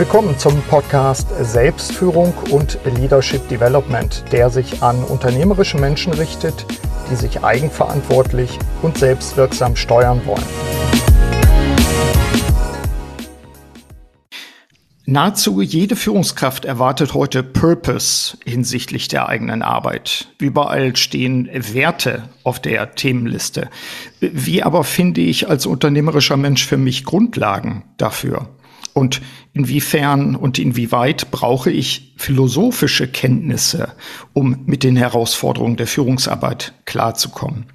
Willkommen zum Podcast Selbstführung und Leadership Development, der sich an unternehmerische Menschen richtet, die sich eigenverantwortlich und selbstwirksam steuern wollen. Nahezu jede Führungskraft erwartet heute Purpose hinsichtlich der eigenen Arbeit. Überall stehen Werte auf der Themenliste. Wie aber finde ich als unternehmerischer Mensch für mich Grundlagen dafür? Und inwiefern und inwieweit brauche ich philosophische Kenntnisse, um mit den Herausforderungen der Führungsarbeit klarzukommen?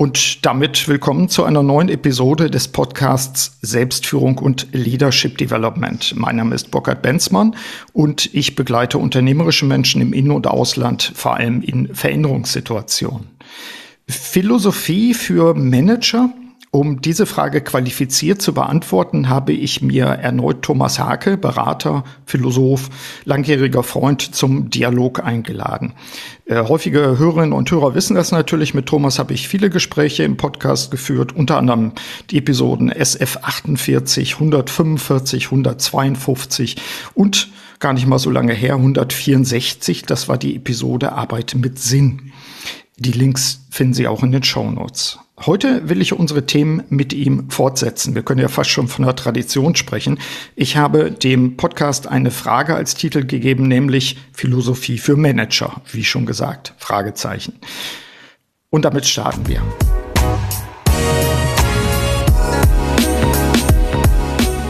Und damit willkommen zu einer neuen Episode des Podcasts Selbstführung und Leadership Development. Mein Name ist Burkhard Benzmann und ich begleite unternehmerische Menschen im In- und Ausland, vor allem in Veränderungssituationen. Philosophie für Manager um diese Frage qualifiziert zu beantworten, habe ich mir erneut Thomas Hake, Berater, Philosoph, langjähriger Freund zum Dialog eingeladen. Äh, häufige Hörerinnen und Hörer wissen das natürlich. Mit Thomas habe ich viele Gespräche im Podcast geführt, unter anderem die Episoden SF 48, 145, 152 und gar nicht mal so lange her, 164. Das war die Episode Arbeit mit Sinn. Die Links finden Sie auch in den Show Notes. Heute will ich unsere Themen mit ihm fortsetzen. Wir können ja fast schon von einer Tradition sprechen. Ich habe dem Podcast eine Frage als Titel gegeben, nämlich Philosophie für Manager, wie schon gesagt, Fragezeichen. Und damit starten wir.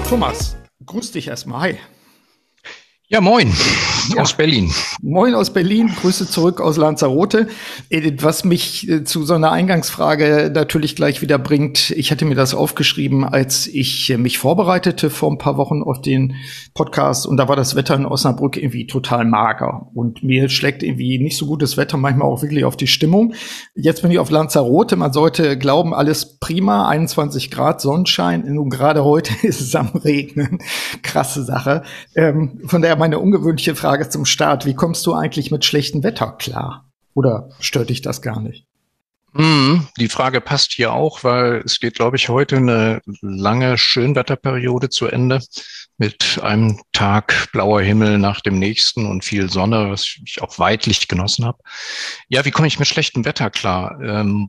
Thomas, grüß dich erstmal. Hi. Ja, moin ja. aus Berlin. Moin aus Berlin, Grüße zurück aus Lanzarote. Was mich äh, zu so einer Eingangsfrage natürlich gleich wieder bringt. Ich hatte mir das aufgeschrieben, als ich mich vorbereitete vor ein paar Wochen auf den Podcast und da war das Wetter in Osnabrück irgendwie total mager und mir schlägt irgendwie nicht so gutes Wetter manchmal auch wirklich auf die Stimmung. Jetzt bin ich auf Lanzarote, man sollte glauben, alles prima, 21 Grad Sonnenschein. Nun gerade heute ist es am Regnen. Krasse Sache. Ähm, von daher meine ungewöhnliche Frage zum Start. Wie kommst du eigentlich mit schlechtem Wetter klar? Oder stört dich das gar nicht? Mm, die Frage passt hier auch, weil es geht, glaube ich, heute eine lange Schönwetterperiode zu Ende mit einem Tag blauer Himmel nach dem nächsten und viel Sonne, was ich auch weitlich genossen habe. Ja, wie komme ich mit schlechtem Wetter klar? Ähm,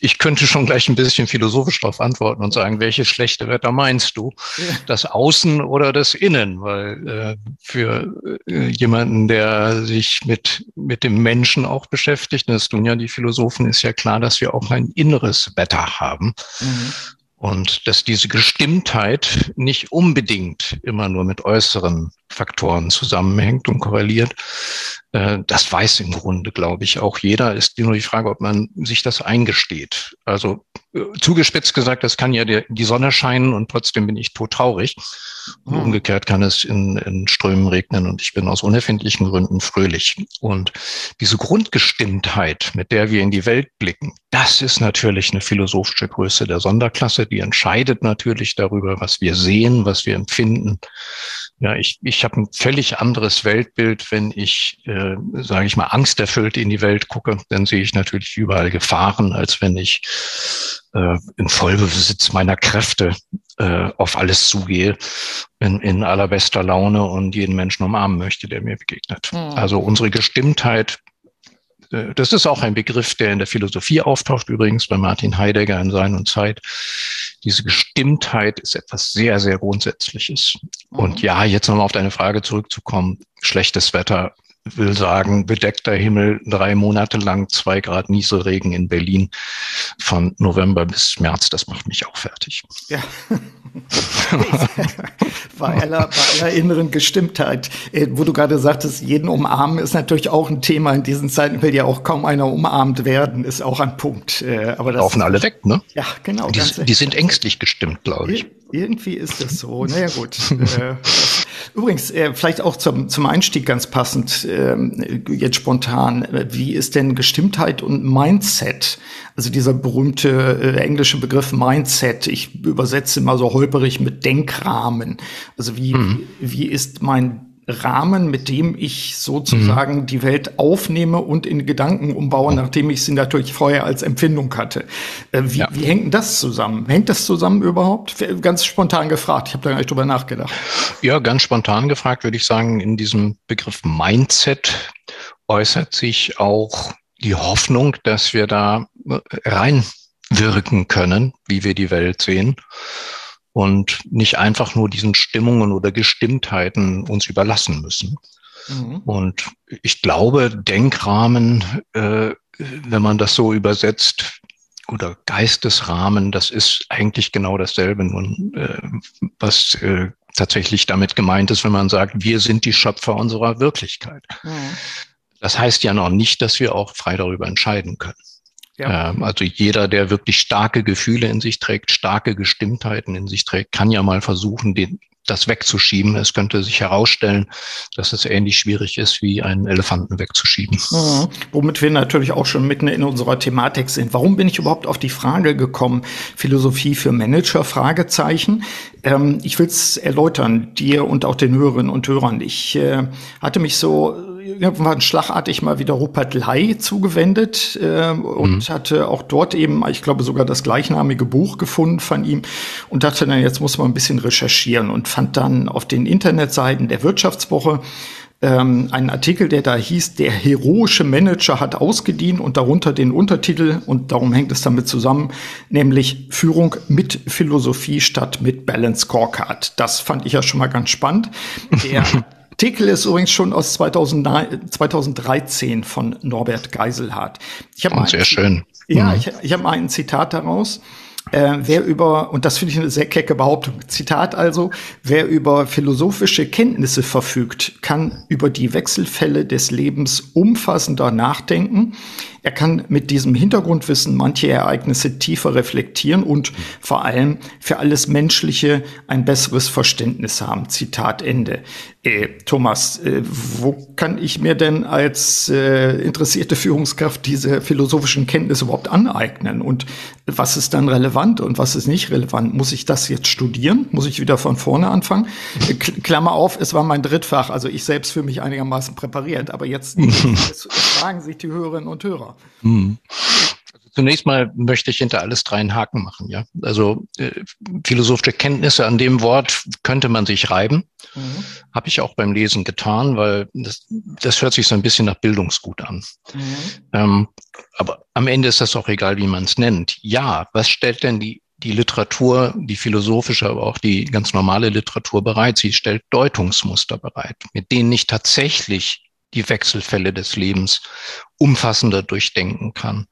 ich könnte schon gleich ein bisschen philosophisch darauf antworten und sagen, welches schlechte Wetter meinst du? Ja. Das Außen oder das Innen? Weil äh, für äh, jemanden, der sich mit, mit dem Menschen auch beschäftigt, das tun ja die Philosophen, ist ja klar, dass wir auch ein inneres Wetter haben. Mhm. Und dass diese Gestimmtheit nicht unbedingt immer nur mit äußeren Faktoren zusammenhängt und korreliert, das weiß im Grunde, glaube ich, auch jeder. Ist nur die Frage, ob man sich das eingesteht. Also äh, zugespitzt gesagt, das kann ja die Sonne scheinen und trotzdem bin ich todtraurig. Und hm. umgekehrt kann es in, in Strömen regnen und ich bin aus unerfindlichen Gründen fröhlich. Und diese Grundgestimmtheit, mit der wir in die Welt blicken, das ist natürlich eine philosophische Größe der Sonderklasse. Die entscheidet natürlich darüber, was wir sehen, was wir empfinden. Ja, ich, ich habe ein völlig anderes Weltbild, wenn ich, äh, sage ich mal, angsterfüllt in die Welt gucke. Dann sehe ich natürlich überall Gefahren, als wenn ich äh, in Vollbesitz meiner Kräfte äh, auf alles zugehe, in, in allerbester Laune und jeden Menschen umarmen möchte, der mir begegnet. Mhm. Also unsere Gestimmtheit äh, das ist auch ein Begriff, der in der Philosophie auftaucht, übrigens bei Martin Heidegger in Sein und Zeit. Diese Gestimmtheit ist etwas sehr, sehr Grundsätzliches. Mhm. Und ja, jetzt nochmal auf deine Frage zurückzukommen. Schlechtes Wetter will sagen, bedeckter Himmel, drei Monate lang, zwei Grad Nieselregen in Berlin von November bis März, das macht mich auch fertig. Ja. bei, aller, bei aller inneren Gestimmtheit, äh, wo du gerade sagtest, jeden umarmen ist natürlich auch ein Thema. In diesen Zeiten will ja auch kaum einer umarmt werden, ist auch ein Punkt. Äh, aber das Laufen alle weg, ne? Ja, genau. Die, die sind ängstlich gestimmt, glaube ich. Irgendwie ist das so. Naja, gut. Äh, übrigens, vielleicht auch zum, zum Einstieg ganz passend, äh, jetzt spontan. Wie ist denn Gestimmtheit und Mindset? Also dieser berühmte äh, englische Begriff Mindset. Ich übersetze mal so holperig mit Denkrahmen. Also wie, mhm. wie ist mein Rahmen, mit dem ich sozusagen mhm. die Welt aufnehme und in Gedanken umbaue, nachdem ich sie natürlich vorher als Empfindung hatte. Äh, wie, ja. wie hängt denn das zusammen? Hängt das zusammen überhaupt? Ganz spontan gefragt. Ich habe da gar nicht drüber nachgedacht. Ja, ganz spontan gefragt würde ich sagen, in diesem Begriff Mindset äußert sich auch die Hoffnung, dass wir da äh, reinwirken können, wie wir die Welt sehen und nicht einfach nur diesen Stimmungen oder Gestimmtheiten uns überlassen müssen. Mhm. Und ich glaube, Denkrahmen, äh, wenn man das so übersetzt, oder Geistesrahmen, das ist eigentlich genau dasselbe, nun, äh, was äh, tatsächlich damit gemeint ist, wenn man sagt, wir sind die Schöpfer unserer Wirklichkeit. Mhm. Das heißt ja noch nicht, dass wir auch frei darüber entscheiden können. Ja. Ähm, also jeder, der wirklich starke Gefühle in sich trägt, starke Gestimmtheiten in sich trägt, kann ja mal versuchen, den, das wegzuschieben. Es könnte sich herausstellen, dass es ähnlich schwierig ist, wie einen Elefanten wegzuschieben. Mhm. Womit wir natürlich auch schon mitten in unserer Thematik sind. Warum bin ich überhaupt auf die Frage gekommen, Philosophie für Manager? Fragezeichen. Ähm, ich will es erläutern, dir und auch den Hörerinnen und Hörern. Ich äh, hatte mich so irgendwann schlagartig mal wieder Rupert Lai zugewendet äh, und mhm. hatte auch dort eben, ich glaube, sogar das gleichnamige Buch gefunden von ihm und dachte dann, jetzt muss man ein bisschen recherchieren und fand dann auf den Internetseiten der Wirtschaftswoche ähm, einen Artikel, der da hieß, der heroische Manager hat ausgedient und darunter den Untertitel, und darum hängt es damit zusammen, nämlich Führung mit Philosophie statt mit Balance Scorecard. Das fand ich ja schon mal ganz spannend. Der Artikel ist übrigens schon aus 2000, 2013 von Norbert Geiselhardt. Ich oh, sehr schön. Ja, mhm. ich, ich habe mal ein Zitat daraus. Äh, wer über, und das finde ich eine sehr kecke Behauptung, Zitat also, wer über philosophische Kenntnisse verfügt, kann über die Wechselfälle des Lebens umfassender nachdenken. Er kann mit diesem Hintergrundwissen manche Ereignisse tiefer reflektieren und vor allem für alles Menschliche ein besseres Verständnis haben. Zitat Ende. Äh, Thomas, äh, wo kann ich mir denn als äh, interessierte Führungskraft diese philosophischen Kenntnisse überhaupt aneignen? Und was ist dann relevant und was ist nicht relevant? Muss ich das jetzt studieren? Muss ich wieder von vorne anfangen? Äh, Klammer auf, es war mein Drittfach, also ich selbst für mich einigermaßen präpariert, aber jetzt fragen sich die Hörerinnen und Hörer. Hm. Zunächst mal möchte ich hinter alles drei einen Haken machen. Ja, also äh, philosophische Kenntnisse an dem Wort könnte man sich reiben. Mhm. Habe ich auch beim Lesen getan, weil das, das hört sich so ein bisschen nach Bildungsgut an. Mhm. Ähm, aber am Ende ist das auch egal, wie man es nennt. Ja, was stellt denn die die Literatur, die philosophische, aber auch die ganz normale Literatur bereit. Sie stellt Deutungsmuster bereit, mit denen ich tatsächlich die Wechselfälle des Lebens umfassender durchdenken kann.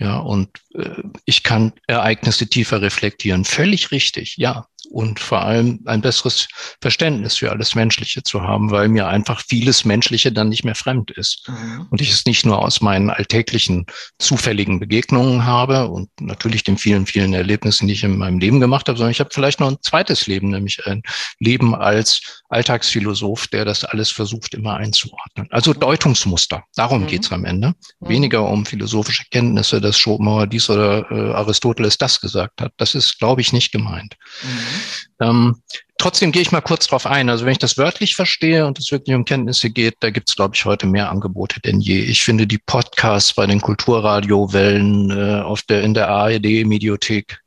Ja, und äh, ich kann Ereignisse tiefer reflektieren. Völlig richtig, ja und vor allem ein besseres Verständnis für alles Menschliche zu haben, weil mir einfach vieles Menschliche dann nicht mehr fremd ist. Mhm. Und ich es nicht nur aus meinen alltäglichen zufälligen Begegnungen habe und natürlich den vielen, vielen Erlebnissen, die ich in meinem Leben gemacht habe, sondern ich habe vielleicht noch ein zweites Leben, nämlich ein Leben als Alltagsphilosoph, der das alles versucht immer einzuordnen. Also mhm. Deutungsmuster, darum mhm. geht's am Ende. Mhm. Weniger um philosophische Kenntnisse, dass Schopenhauer dies oder äh, Aristoteles das gesagt hat. Das ist, glaube ich, nicht gemeint. Mhm. Ähm, trotzdem gehe ich mal kurz drauf ein. Also wenn ich das wörtlich verstehe und es wirklich um Kenntnisse geht, da gibt es, glaube ich, heute mehr Angebote denn je. Ich finde die Podcasts bei den Kulturradiowellen äh, auf der in der ARD-Mediothek,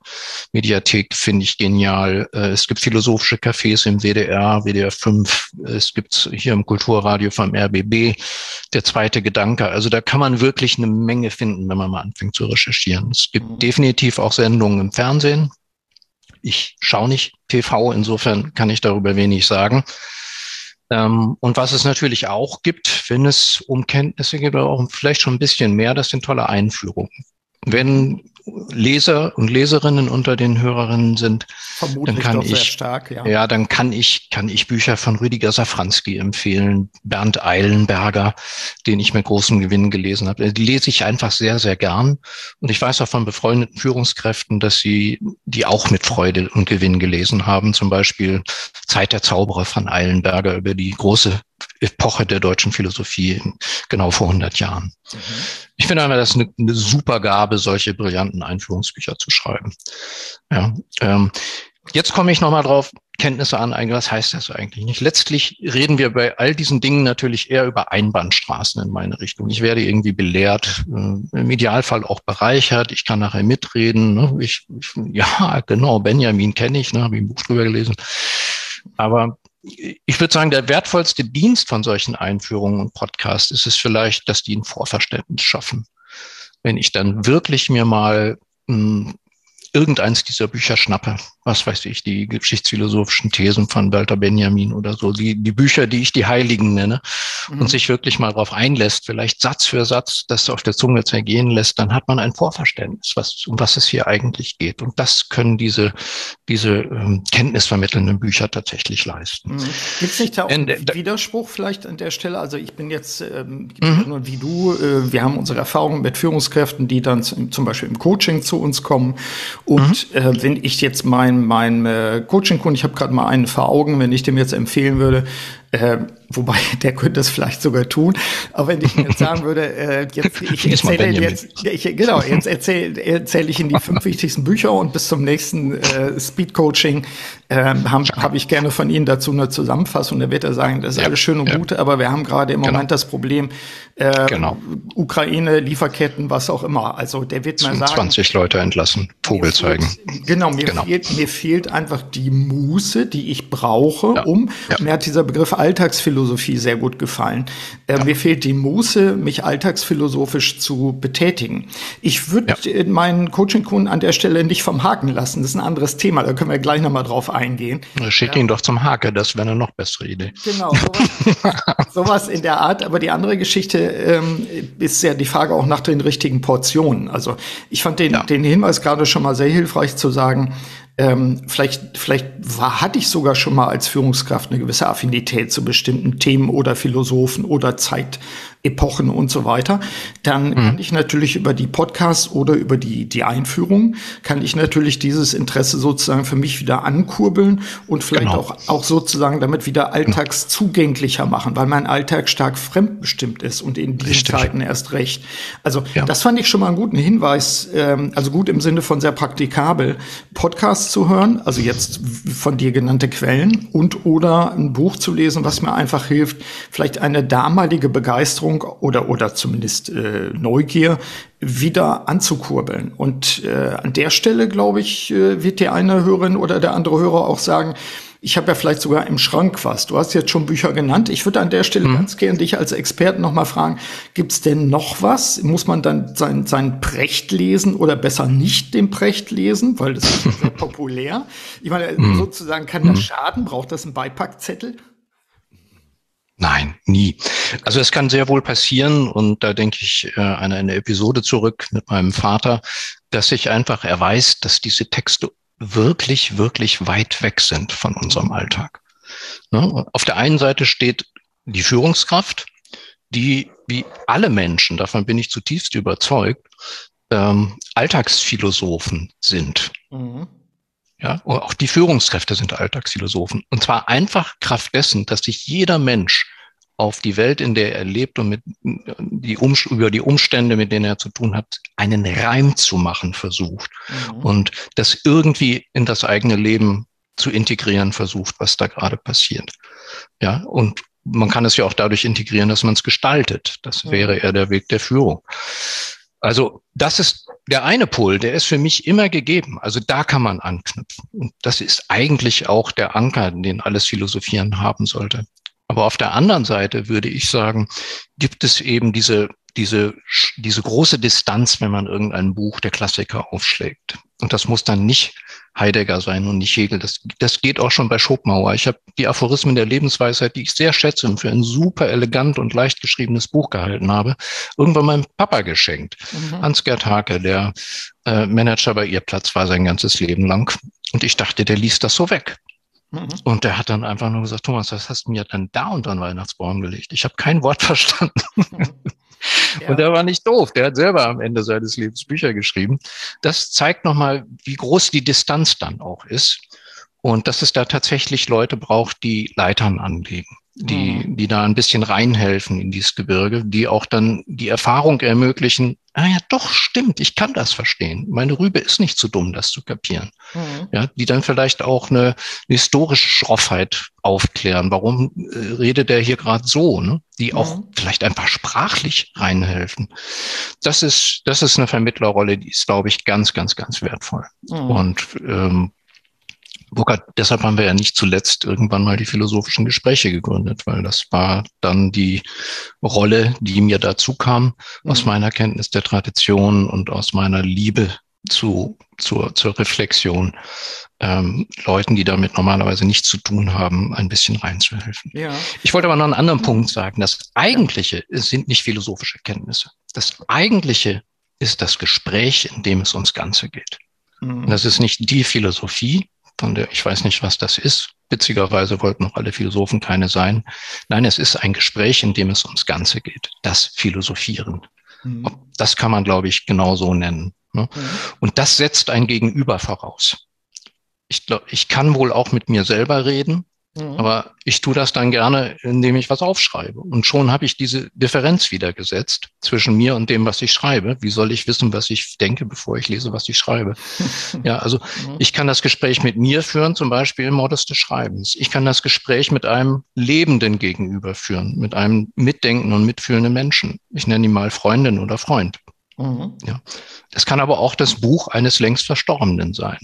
Mediathek finde ich genial. Äh, es gibt philosophische Cafés im WDR, WDR 5. Es gibt hier im Kulturradio vom RBB der zweite Gedanke. Also da kann man wirklich eine Menge finden, wenn man mal anfängt zu recherchieren. Es gibt mhm. definitiv auch Sendungen im Fernsehen ich schaue nicht TV, insofern kann ich darüber wenig sagen. Ähm, und was es natürlich auch gibt, wenn es um Kenntnisse geht, oder auch vielleicht schon ein bisschen mehr, das sind tolle Einführungen. Wenn Leser und Leserinnen unter den Hörerinnen sind, Vermutlich dann kann ich, stark, ja. ja, dann kann ich, kann ich Bücher von Rüdiger Safranski empfehlen, Bernd Eilenberger, den ich mit großem Gewinn gelesen habe. Die lese ich einfach sehr, sehr gern. Und ich weiß auch von befreundeten Führungskräften, dass sie die auch mit Freude und Gewinn gelesen haben. Zum Beispiel Zeit der Zauberer von Eilenberger über die große Epoche der deutschen Philosophie genau vor 100 Jahren. Mhm. Ich finde einfach, das ist eine, eine super Gabe, solche brillanten Einführungsbücher zu schreiben. Ja, ähm, jetzt komme ich nochmal drauf. Kenntnisse aneignen. Was heißt das eigentlich nicht? Letztlich reden wir bei all diesen Dingen natürlich eher über Einbahnstraßen in meine Richtung. Ich werde irgendwie belehrt, äh, im Idealfall auch bereichert. Ich kann nachher mitreden. Ne? Ich, ich, ja, genau, Benjamin kenne ich, ne? habe ich ein Buch drüber gelesen. Aber ich würde sagen, der wertvollste Dienst von solchen Einführungen und Podcasts ist es vielleicht, dass die ein Vorverständnis schaffen. Wenn ich dann wirklich mir mal mh, hm, irgendeins dieser Bücher schnappe. Was weiß ich, die geschichtsphilosophischen Thesen von Walter Benjamin oder so, die, die Bücher, die ich die Heiligen nenne, mhm. und sich wirklich mal darauf einlässt, vielleicht Satz für Satz das auf der Zunge zergehen lässt, dann hat man ein Vorverständnis, was, um was es hier eigentlich geht. Und das können diese, diese ähm, kenntnisvermittelnden Bücher tatsächlich leisten. Mhm. Gibt es nicht da auch einen Widerspruch vielleicht an der Stelle? Also ich bin jetzt ähm, mhm. wie du, äh, wir haben unsere Erfahrungen mit Führungskräften, die dann zum Beispiel im Coaching zu uns kommen und mhm. äh, wenn ich jetzt mein, mein äh, Coaching-Kunden, ich habe gerade mal einen vor Augen, wenn ich dem jetzt empfehlen würde, äh, wobei der könnte es vielleicht sogar tun. Aber wenn ich jetzt sagen würde, äh, jetzt, ich erzähle jetzt, ich, genau, jetzt erzähle erzähl ich in die fünf wichtigsten Bücher und bis zum nächsten äh, Speed Coaching äh, habe hab ich gerne von Ihnen dazu eine Zusammenfassung. Da wird er sagen, das ist ja, alles schön und ja. gut, aber wir haben gerade im genau. Moment das Problem, äh, genau. Ukraine, Lieferketten, was auch immer. Also der wird mal sagen. 20 Leute entlassen, Vogel zeigen. Genau, mir, genau. Fehlt, mir fehlt einfach die Muße, die ich brauche, ja. um, mir hat dieser Begriff Alltagsphilosophie sehr gut gefallen. Äh, ja. Mir fehlt die Muße, mich alltagsphilosophisch zu betätigen. Ich würde ja. meinen Coaching-Kunden an der Stelle nicht vom Haken lassen. Das ist ein anderes Thema. Da können wir gleich nochmal drauf eingehen. Schick ihn doch zum Hake. Das wäre eine noch bessere Idee. Genau. Sowas, sowas in der Art. Aber die andere Geschichte ähm, ist ja die Frage auch nach den richtigen Portionen. Also ich fand den, den Hinweis gerade schon mal sehr hilfreich zu sagen, ähm, vielleicht, vielleicht war, hatte ich sogar schon mal als Führungskraft eine gewisse Affinität zu bestimmten Themen oder Philosophen oder Zeit, Epochen und so weiter, dann mhm. kann ich natürlich über die Podcasts oder über die, die Einführung, kann ich natürlich dieses Interesse sozusagen für mich wieder ankurbeln und vielleicht genau. auch, auch sozusagen damit wieder genau. alltagszugänglicher machen, weil mein Alltag stark fremdbestimmt ist und in diesen Richtig. Zeiten erst recht. Also ja. das fand ich schon mal einen guten Hinweis, ähm, also gut im Sinne von sehr praktikabel, Podcasts zu hören, also jetzt von dir genannte Quellen und oder ein Buch zu lesen, was mir einfach hilft, vielleicht eine damalige Begeisterung Begeisterung oder, oder zumindest äh, Neugier wieder anzukurbeln. Und äh, an der Stelle, glaube ich, äh, wird die eine Hörerin oder der andere Hörer auch sagen, ich habe ja vielleicht sogar im Schrank was. Du hast jetzt schon Bücher genannt. Ich würde an der Stelle mhm. ganz gerne dich als Experten noch mal fragen, gibt's denn noch was? Muss man dann sein, sein Precht lesen oder besser nicht den Precht lesen? Weil das ist sehr populär. Ich meine, mhm. sozusagen kann das mhm. schaden? Braucht das einen Beipackzettel? Nein, nie. Also es kann sehr wohl passieren und da denke ich äh, an eine Episode zurück mit meinem Vater, dass sich einfach erweist, dass diese Texte wirklich, wirklich weit weg sind von unserem Alltag. Ne? Auf der einen Seite steht die Führungskraft, die wie alle Menschen, davon bin ich zutiefst überzeugt, ähm, Alltagsphilosophen sind. Mhm. Ja, auch die Führungskräfte sind Alltagsphilosophen. Und zwar einfach Kraft dessen, dass sich jeder Mensch auf die Welt, in der er lebt und mit die um, über die Umstände, mit denen er zu tun hat, einen Reim zu machen versucht mhm. und das irgendwie in das eigene Leben zu integrieren versucht, was da gerade passiert. Ja, und man kann es ja auch dadurch integrieren, dass man es gestaltet. Das wäre eher der Weg der Führung. Also das ist der eine Pol, der ist für mich immer gegeben. Also da kann man anknüpfen. Und das ist eigentlich auch der Anker, den alles Philosophieren haben sollte. Aber auf der anderen Seite würde ich sagen, gibt es eben diese, diese, diese große Distanz, wenn man irgendein Buch der Klassiker aufschlägt. Und das muss dann nicht Heidegger sein und nicht Hegel. Das, das geht auch schon bei Schopenhauer. Ich habe die Aphorismen der Lebensweisheit, die ich sehr schätze und für ein super elegant und leicht geschriebenes Buch gehalten habe, irgendwann meinem Papa geschenkt. Mhm. Hans-Gerd Hake, der äh, Manager bei ihr Platz war sein ganzes Leben lang. Und ich dachte, der liest das so weg. Mhm. Und der hat dann einfach nur gesagt, Thomas, was hast du mir dann da unter den Weihnachtsbaum gelegt? Ich habe kein Wort verstanden. Und der war nicht doof. Der hat selber am Ende seines Lebens Bücher geschrieben. Das zeigt nochmal, wie groß die Distanz dann auch ist. Und dass es da tatsächlich Leute braucht, die Leitern anlegen. Die, mhm. die da ein bisschen reinhelfen in dieses Gebirge, die auch dann die Erfahrung ermöglichen, ah ja, doch, stimmt, ich kann das verstehen. Meine Rübe ist nicht zu so dumm, das zu kapieren. Mhm. Ja, die dann vielleicht auch eine, eine historische Schroffheit aufklären. Warum äh, redet der hier gerade so? Ne? Die mhm. auch vielleicht einfach sprachlich reinhelfen. Das ist, das ist eine Vermittlerrolle, die ist, glaube ich, ganz, ganz, ganz wertvoll. Mhm. Und ähm, Burkhard, deshalb haben wir ja nicht zuletzt irgendwann mal die philosophischen Gespräche gegründet, weil das war dann die Rolle, die mir dazu kam, mhm. aus meiner Kenntnis der Tradition und aus meiner Liebe zu, zur, zur Reflexion, ähm, Leuten, die damit normalerweise nichts zu tun haben, ein bisschen reinzuhelfen. Ja. Ich wollte aber noch einen anderen mhm. Punkt sagen. Das Eigentliche sind nicht philosophische Kenntnisse. Das Eigentliche ist das Gespräch, in dem es ums Ganze geht. Mhm. Das ist nicht die Philosophie, von der, ich weiß nicht, was das ist. Witzigerweise wollten noch alle Philosophen keine sein. Nein, es ist ein Gespräch, in dem es ums Ganze geht. Das Philosophieren. Mhm. Das kann man, glaube ich, genau so nennen. Ne? Mhm. Und das setzt ein Gegenüber voraus. Ich glaube, ich kann wohl auch mit mir selber reden. Mhm. Aber ich tue das dann gerne, indem ich was aufschreibe. Und schon habe ich diese Differenz wieder gesetzt zwischen mir und dem, was ich schreibe. Wie soll ich wissen, was ich denke, bevor ich lese, was ich schreibe? ja, also mhm. ich kann das Gespräch mit mir führen, zum Beispiel im Modus des Schreibens. Ich kann das Gespräch mit einem Lebenden gegenüber führen, mit einem mitdenken und mitfühlenden Menschen. Ich nenne ihn mal Freundin oder Freund. Mhm. Ja. Das kann aber auch das Buch eines längst Verstorbenen sein.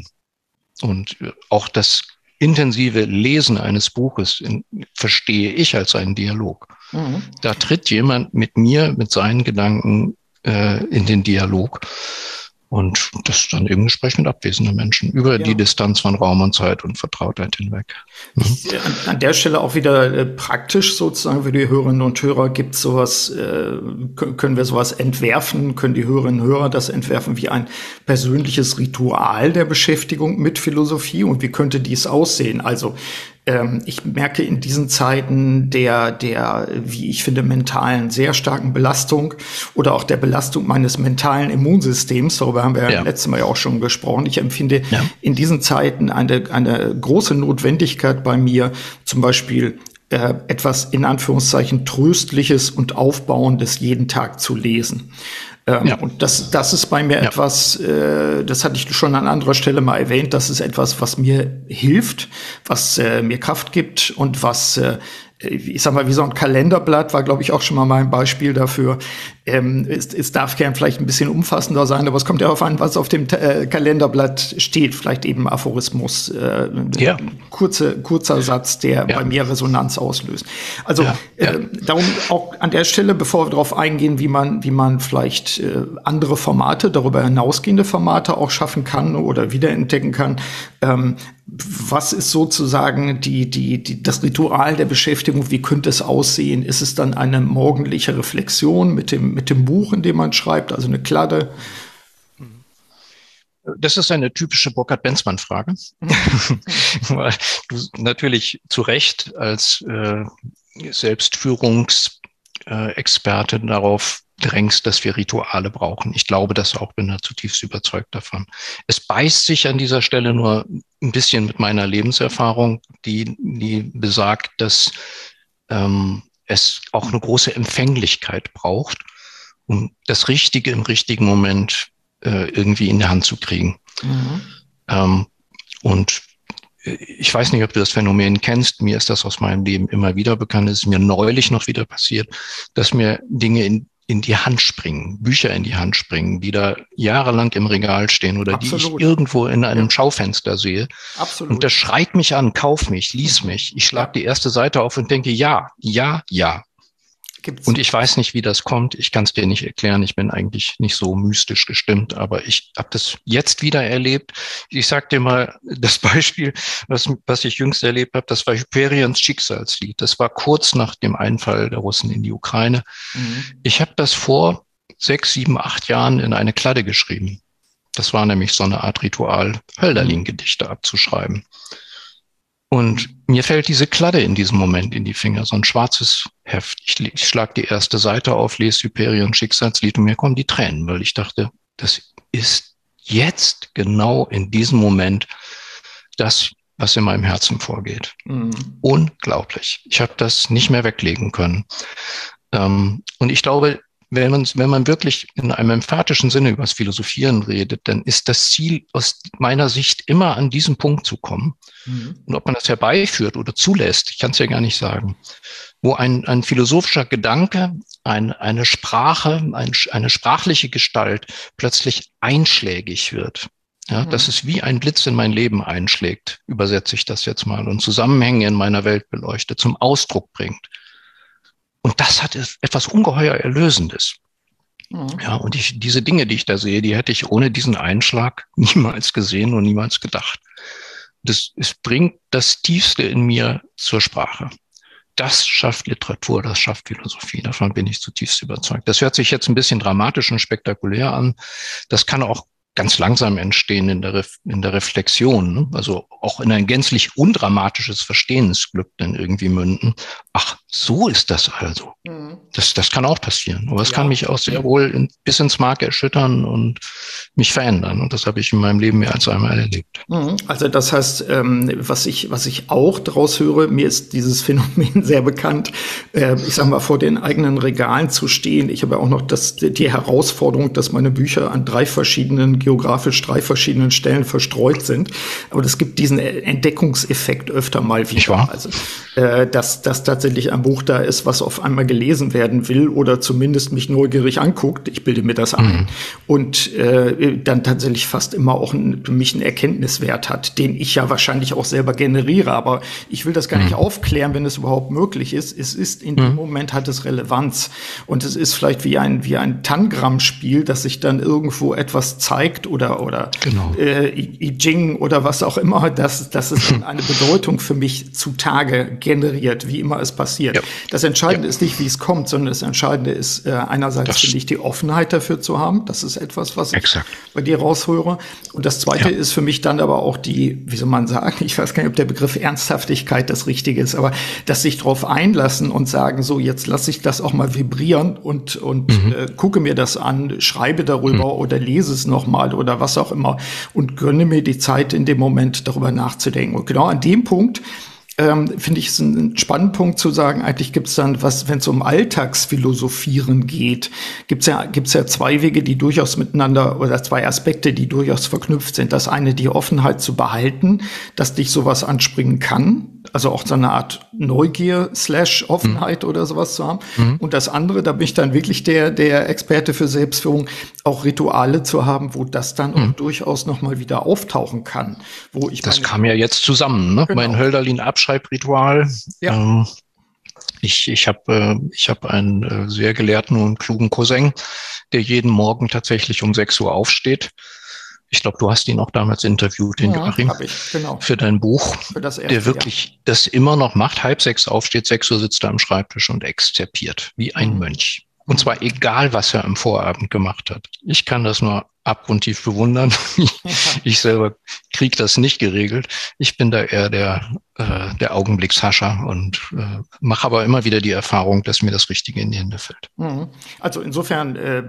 Und auch das intensive Lesen eines Buches in, verstehe ich als einen Dialog. Mhm. Da tritt jemand mit mir, mit seinen Gedanken äh, in den Dialog. Und das ist dann eben Gespräch mit abwesenden Menschen über ja. die Distanz von Raum und Zeit und Vertrautheit hinweg. Mhm. An, an, der Stelle auch wieder äh, praktisch sozusagen für die Hörerinnen und Hörer gibt es sowas, äh, können wir sowas entwerfen, können die Hörerinnen und Hörer das entwerfen wie ein persönliches Ritual der Beschäftigung mit Philosophie und wie könnte dies aussehen? Also ähm, ich merke in diesen Zeiten der, der, wie ich finde, mentalen, sehr starken Belastung oder auch der Belastung meines mentalen Immunsystems, darüber haben wir ja. letztes Mal ja auch schon gesprochen. Ich empfinde ja. in diesen Zeiten eine, eine große Notwendigkeit bei mir, zum Beispiel äh, etwas in Anführungszeichen Tröstliches und Aufbauendes jeden Tag zu lesen. Ähm, ja. Und das, das ist bei mir ja. etwas, äh, das hatte ich schon an anderer Stelle mal erwähnt, das ist etwas, was mir hilft, was äh, mir Kraft gibt und was äh, ich sag mal, wie so ein Kalenderblatt war, glaube ich, auch schon mal mein Beispiel dafür. Ähm, es, es darf gern vielleicht ein bisschen umfassender sein, aber es kommt ja darauf an, was auf dem äh, Kalenderblatt steht. Vielleicht eben Aphorismus, äh, ja. kurze, kurzer Satz, der ja. bei mir Resonanz auslöst. Also ja. Äh, darum auch an der Stelle, bevor wir darauf eingehen, wie man, wie man vielleicht äh, andere Formate, darüber hinausgehende Formate auch schaffen kann oder wiederentdecken kann, ähm, was ist sozusagen die, die, die, das Ritual der Beschäftigung? Wie könnte es aussehen? Ist es dann eine morgendliche Reflexion mit dem, mit dem Buch, in dem man schreibt, also eine Kladde? Das ist eine typische Burkhard-Benzmann-Frage. Weil du natürlich zu Recht als äh, Selbstführungsexperte äh, darauf drängst, dass wir Rituale brauchen. Ich glaube das auch, bin da zutiefst überzeugt davon. Es beißt sich an dieser Stelle nur ein bisschen mit meiner Lebenserfahrung, die, die besagt, dass ähm, es auch eine große Empfänglichkeit braucht, um das Richtige im richtigen Moment äh, irgendwie in der Hand zu kriegen. Mhm. Ähm, und äh, ich weiß nicht, ob du das Phänomen kennst. Mir ist das aus meinem Leben immer wieder bekannt. Es ist mir neulich noch wieder passiert, dass mir Dinge in in die Hand springen, Bücher in die Hand springen, die da jahrelang im Regal stehen oder Absolut. die ich irgendwo in einem ja. Schaufenster sehe. Absolut. Und das schreit mich an, kauf mich, lies mich. Ich schlag die erste Seite auf und denke, ja, ja, ja. Gibt's. Und ich weiß nicht, wie das kommt. Ich kann es dir nicht erklären. Ich bin eigentlich nicht so mystisch gestimmt, aber ich habe das jetzt wieder erlebt. Ich sag dir mal das Beispiel, was, was ich jüngst erlebt habe. Das war Hyperions Schicksalslied. Das war kurz nach dem Einfall der Russen in die Ukraine. Mhm. Ich habe das vor sechs, sieben, acht Jahren in eine Kladde geschrieben. Das war nämlich so eine Art Ritual, Hölderlin-Gedichte abzuschreiben. Und mir fällt diese Kladde in diesem Moment in die Finger, so ein schwarzes Heft. Ich, ich schlag die erste Seite auf, lese Hyperion Schicksalslied und mir kommen die Tränen, weil ich dachte, das ist jetzt genau in diesem Moment das, was in meinem Herzen vorgeht. Mhm. Unglaublich. Ich habe das nicht mehr weglegen können. Ähm, und ich glaube, wenn man, wenn man wirklich in einem emphatischen Sinne über das Philosophieren redet, dann ist das Ziel aus meiner Sicht immer an diesen Punkt zu kommen. Mhm. Und ob man das herbeiführt oder zulässt, ich kann es ja gar nicht sagen, wo ein, ein philosophischer Gedanke, ein, eine Sprache, ein, eine sprachliche Gestalt plötzlich einschlägig wird. Ja, mhm. dass es wie ein Blitz in mein Leben einschlägt, übersetze ich das jetzt mal, und Zusammenhänge in meiner Welt beleuchtet, zum Ausdruck bringt. Und das hat etwas ungeheuer Erlösendes. Mhm. Ja, und ich, diese Dinge, die ich da sehe, die hätte ich ohne diesen Einschlag niemals gesehen und niemals gedacht. Das, es bringt das Tiefste in mir zur Sprache. Das schafft Literatur, das schafft Philosophie. Davon bin ich zutiefst überzeugt. Das hört sich jetzt ein bisschen dramatisch und spektakulär an. Das kann auch ganz langsam entstehen in der, Re in der Reflexion, ne? also auch in ein gänzlich undramatisches Verstehensglück dann irgendwie münden. Ach, so ist das also. Mhm. Das, das kann auch passieren. Aber es ja. kann mich auch sehr wohl in, bis ins Mark erschüttern und mich verändern. Und das habe ich in meinem Leben mehr als einmal erlebt. Mhm. Also das heißt, ähm, was ich, was ich auch daraus höre, mir ist dieses Phänomen sehr bekannt, äh, ich sage mal, vor den eigenen Regalen zu stehen. Ich habe auch noch das, die Herausforderung, dass meine Bücher an drei verschiedenen geografisch drei verschiedenen Stellen verstreut sind. Aber es gibt diesen Entdeckungseffekt öfter mal wieder. Also, äh, dass, dass tatsächlich ein Buch da ist, was auf einmal gelesen werden will oder zumindest mich neugierig anguckt. Ich bilde mir das ein. Mhm. Und äh, dann tatsächlich fast immer auch ein, für mich einen Erkenntniswert hat, den ich ja wahrscheinlich auch selber generiere. Aber ich will das gar mhm. nicht aufklären, wenn es überhaupt möglich ist. Es ist in mhm. dem Moment hat es Relevanz. Und es ist vielleicht wie ein, wie ein Tangramm-Spiel, dass sich dann irgendwo etwas zeigt, oder, oder genau. äh, I Ching oder was auch immer, dass, dass es eine Bedeutung für mich zutage generiert, wie immer es passiert. Ja. Das Entscheidende ja. ist nicht, wie es kommt, sondern das Entscheidende ist äh, einerseits finde ich die Offenheit dafür zu haben. Das ist etwas, was Exakt. ich bei dir raushöre. Und das Zweite ja. ist für mich dann aber auch die, wie soll man sagen, ich weiß gar nicht, ob der Begriff Ernsthaftigkeit das Richtige ist, aber dass sich darauf einlassen und sagen, so jetzt lasse ich das auch mal vibrieren und, und mhm. äh, gucke mir das an, schreibe darüber mhm. oder lese es nochmal oder was auch immer und gönne mir die Zeit in dem Moment darüber nachzudenken. Und genau an dem Punkt ähm, finde ich es ein spannender Punkt zu sagen, eigentlich gibt es dann, was, wenn es um Alltagsphilosophieren geht, gibt es ja, gibt's ja zwei Wege, die durchaus miteinander oder zwei Aspekte, die durchaus verknüpft sind. Das eine, die Offenheit zu behalten, dass dich sowas anspringen kann, also auch so eine Art Neugier slash Offenheit mhm. oder sowas zu haben. Mhm. Und das andere, da bin ich dann wirklich der, der Experte für Selbstführung, auch Rituale zu haben, wo das dann mhm. auch durchaus nochmal wieder auftauchen kann. Wo ich das kam ja jetzt zusammen, ne? Genau. Mein Hölderlin-Abschreibritual. Ja. Ähm, ich, ich habe äh, ich hab einen äh, sehr gelehrten und klugen Cousin, der jeden Morgen tatsächlich um 6 Uhr aufsteht ich glaube, du hast ihn auch damals interviewt, den ja, Joachim, ich, genau. für dein Buch, für erste, der wirklich ja. das immer noch macht, halb sechs aufsteht, sechs Uhr sitzt er am Schreibtisch und exzerpiert, wie ein mhm. Mönch. Und mhm. zwar egal, was er am Vorabend gemacht hat. Ich kann das nur abgrundtief bewundern. ich selber kriege das nicht geregelt. Ich bin da eher der, äh, der Augenblickshascher und äh, mache aber immer wieder die Erfahrung, dass mir das Richtige in die Hände fällt. Mhm. Also insofern äh,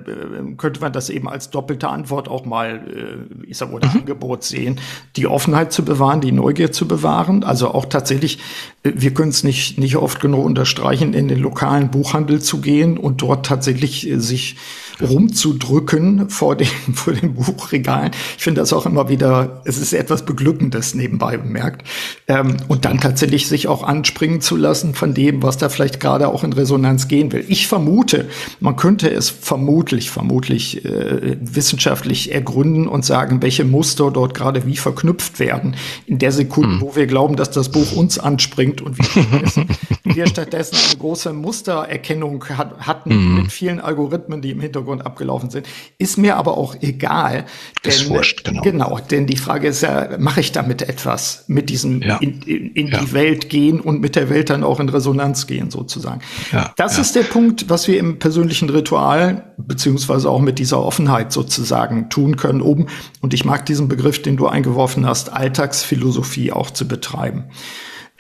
könnte man das eben als doppelte Antwort auch mal, äh, ich sag mal, mhm. Angebot sehen, die Offenheit zu bewahren, die Neugier zu bewahren. Also auch tatsächlich, äh, wir können es nicht, nicht oft genug unterstreichen, in den lokalen Buchhandel zu gehen und dort tatsächlich äh, sich rumzudrücken vor den, vor den Buchregalen. Ich finde das auch immer wieder, es ist etwas Beglückendes nebenbei bemerkt. Ähm, und dann tatsächlich sich auch anspringen zu lassen von dem, was da vielleicht gerade auch in Resonanz gehen will. Ich vermute, man könnte es vermutlich, vermutlich äh, wissenschaftlich ergründen und sagen, welche Muster dort gerade wie verknüpft werden. In der Sekunde, hm. wo wir glauben, dass das Buch uns anspringt und wir, wir stattdessen eine große Mustererkennung hat, hatten hm. mit vielen Algorithmen, die im Hintergrund abgelaufen sind. Ist mir aber auch egal. Denn, ist wurscht, genau. Genau, denn die Frage ist ja, mache ich damit etwas? Mit diesem ja. in, in, in ja. die Welt gehen und mit der Welt dann auch in Resonanz gehen, sozusagen. Ja. Das ist der Punkt, was wir im persönlichen Ritual, beziehungsweise auch mit dieser Offenheit sozusagen tun können, oben. Und ich mag diesen Begriff, den du eingeworfen hast, Alltagsphilosophie auch zu betreiben.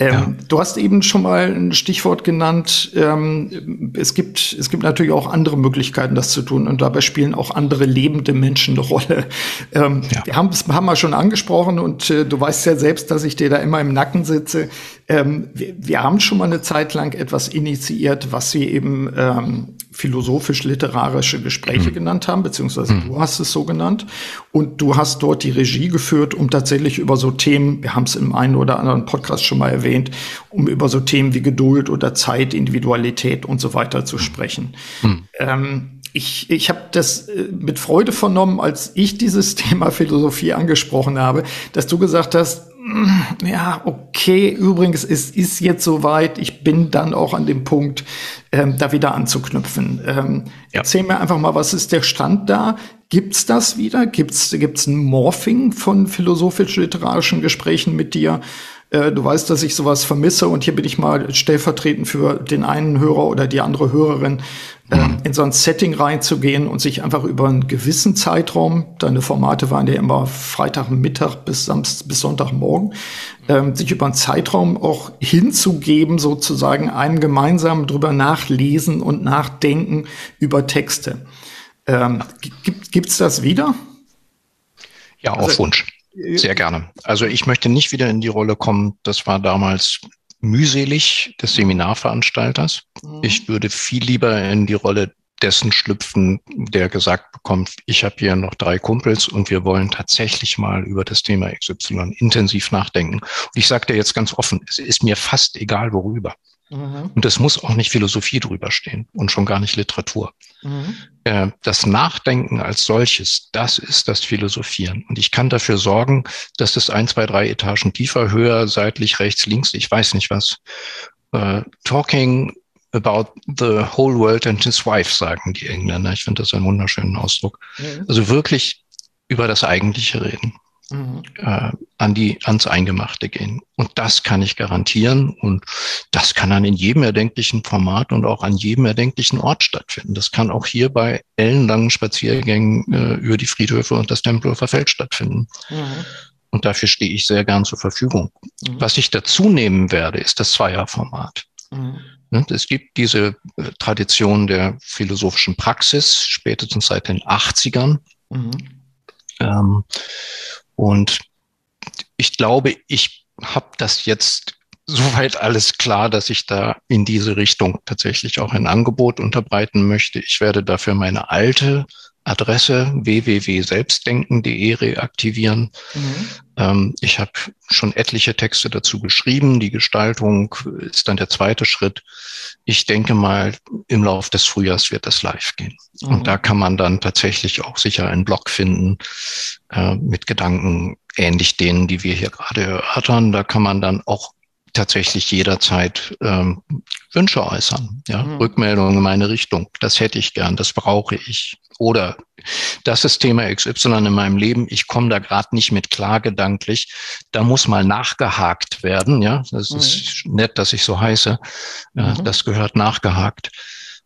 Ähm, ja. Du hast eben schon mal ein Stichwort genannt. Ähm, es gibt, es gibt natürlich auch andere Möglichkeiten, das zu tun. Und dabei spielen auch andere lebende Menschen eine Rolle. Ähm, ja. Wir haben es haben wir schon angesprochen und äh, du weißt ja selbst, dass ich dir da immer im Nacken sitze. Ähm, wir, wir, haben schon mal eine Zeit lang etwas initiiert, was wir eben ähm, philosophisch-literarische Gespräche mhm. genannt haben, beziehungsweise mhm. du hast es so genannt. Und du hast dort die Regie geführt, um tatsächlich über so Themen, wir haben es im einen oder anderen Podcast schon mal erwähnt, um über so Themen wie Geduld oder Zeit, Individualität und so weiter zu sprechen. Mhm. Ähm, ich, ich habe das äh, mit Freude vernommen, als ich dieses Thema Philosophie angesprochen habe, dass du gesagt hast, ja, okay, übrigens, es ist jetzt soweit, ich bin dann auch an dem Punkt, ähm, da wieder anzuknüpfen. Ähm, ja. Erzähl mir einfach mal, was ist der Stand da? Gibt's das wieder? Gibt's gibt's ein Morphing von philosophisch-literarischen Gesprächen mit dir? Äh, du weißt, dass ich sowas vermisse und hier bin ich mal stellvertretend für den einen Hörer oder die andere Hörerin, mhm. in so ein Setting reinzugehen und sich einfach über einen gewissen Zeitraum, deine Formate waren ja immer Freitagmittag bis Samstag bis Sonntagmorgen, äh, sich über einen Zeitraum auch hinzugeben, sozusagen einem gemeinsam drüber nachlesen und nachdenken über Texte. Ähm, gibt, gibt's das wieder? Ja, auf also, Wunsch. Sehr gerne. Also ich möchte nicht wieder in die Rolle kommen. Das war damals mühselig des Seminarveranstalters. Mhm. Ich würde viel lieber in die Rolle dessen schlüpfen, der gesagt bekommt, ich habe hier noch drei Kumpels und wir wollen tatsächlich mal über das Thema XY intensiv nachdenken. Und ich sage dir jetzt ganz offen, es ist mir fast egal, worüber. Mhm. Und es muss auch nicht Philosophie drüber stehen und schon gar nicht Literatur. Mhm. Äh, das Nachdenken als solches, das ist das Philosophieren. Und ich kann dafür sorgen, dass das ein, zwei, drei Etagen tiefer, höher, seitlich, rechts, links, ich weiß nicht was. Uh, talking about the whole world and his wife, sagen die Engländer. Ich finde das einen wunderschönen Ausdruck. Mhm. Also wirklich über das Eigentliche reden mhm. äh, an die, ans Eingemachte gehen. Und das kann ich garantieren. Und das kann dann in jedem erdenklichen Format und auch an jedem erdenklichen Ort stattfinden. Das kann auch hier bei ellenlangen Spaziergängen äh, über die Friedhöfe und das Tempelhofer Feld stattfinden. Mhm. Und dafür stehe ich sehr gern zur Verfügung. Mhm. Was ich dazu nehmen werde, ist das Zweierformat. Mhm. Es gibt diese äh, Tradition der philosophischen Praxis, spätestens seit den 80ern. Mhm. Ähm, und ich glaube, ich habe das jetzt soweit alles klar, dass ich da in diese Richtung tatsächlich auch ein Angebot unterbreiten möchte. Ich werde dafür meine alte Adresse www.selbstdenken.de reaktivieren. Mhm. Ähm, ich habe schon etliche Texte dazu geschrieben. Die Gestaltung ist dann der zweite Schritt. Ich denke mal, im Laufe des Frühjahrs wird das live gehen. Mhm. Und da kann man dann tatsächlich auch sicher einen Blog finden äh, mit Gedanken ähnlich denen, die wir hier gerade erörtern. Da kann man dann auch tatsächlich jederzeit ähm, Wünsche äußern, ja, mhm. Rückmeldungen in meine Richtung. Das hätte ich gern, das brauche ich. Oder das ist Thema XY in meinem Leben, ich komme da gerade nicht mit klar gedanklich. Da muss mal nachgehakt werden, ja. Das mhm. ist nett, dass ich so heiße. Mhm. Das gehört nachgehakt.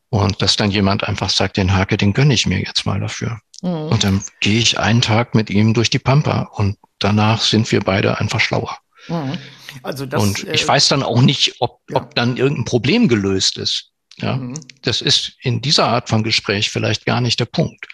Und dass dann jemand einfach sagt, den Hake, den gönne ich mir jetzt mal dafür. Mhm. Und dann gehe ich einen Tag mit ihm durch die Pampa und danach sind wir beide einfach schlauer. Mhm. Also das, und ich äh, weiß dann auch nicht, ob, ja. ob dann irgendein Problem gelöst ist. Ja, mhm. das ist in dieser Art von Gespräch vielleicht gar nicht der Punkt.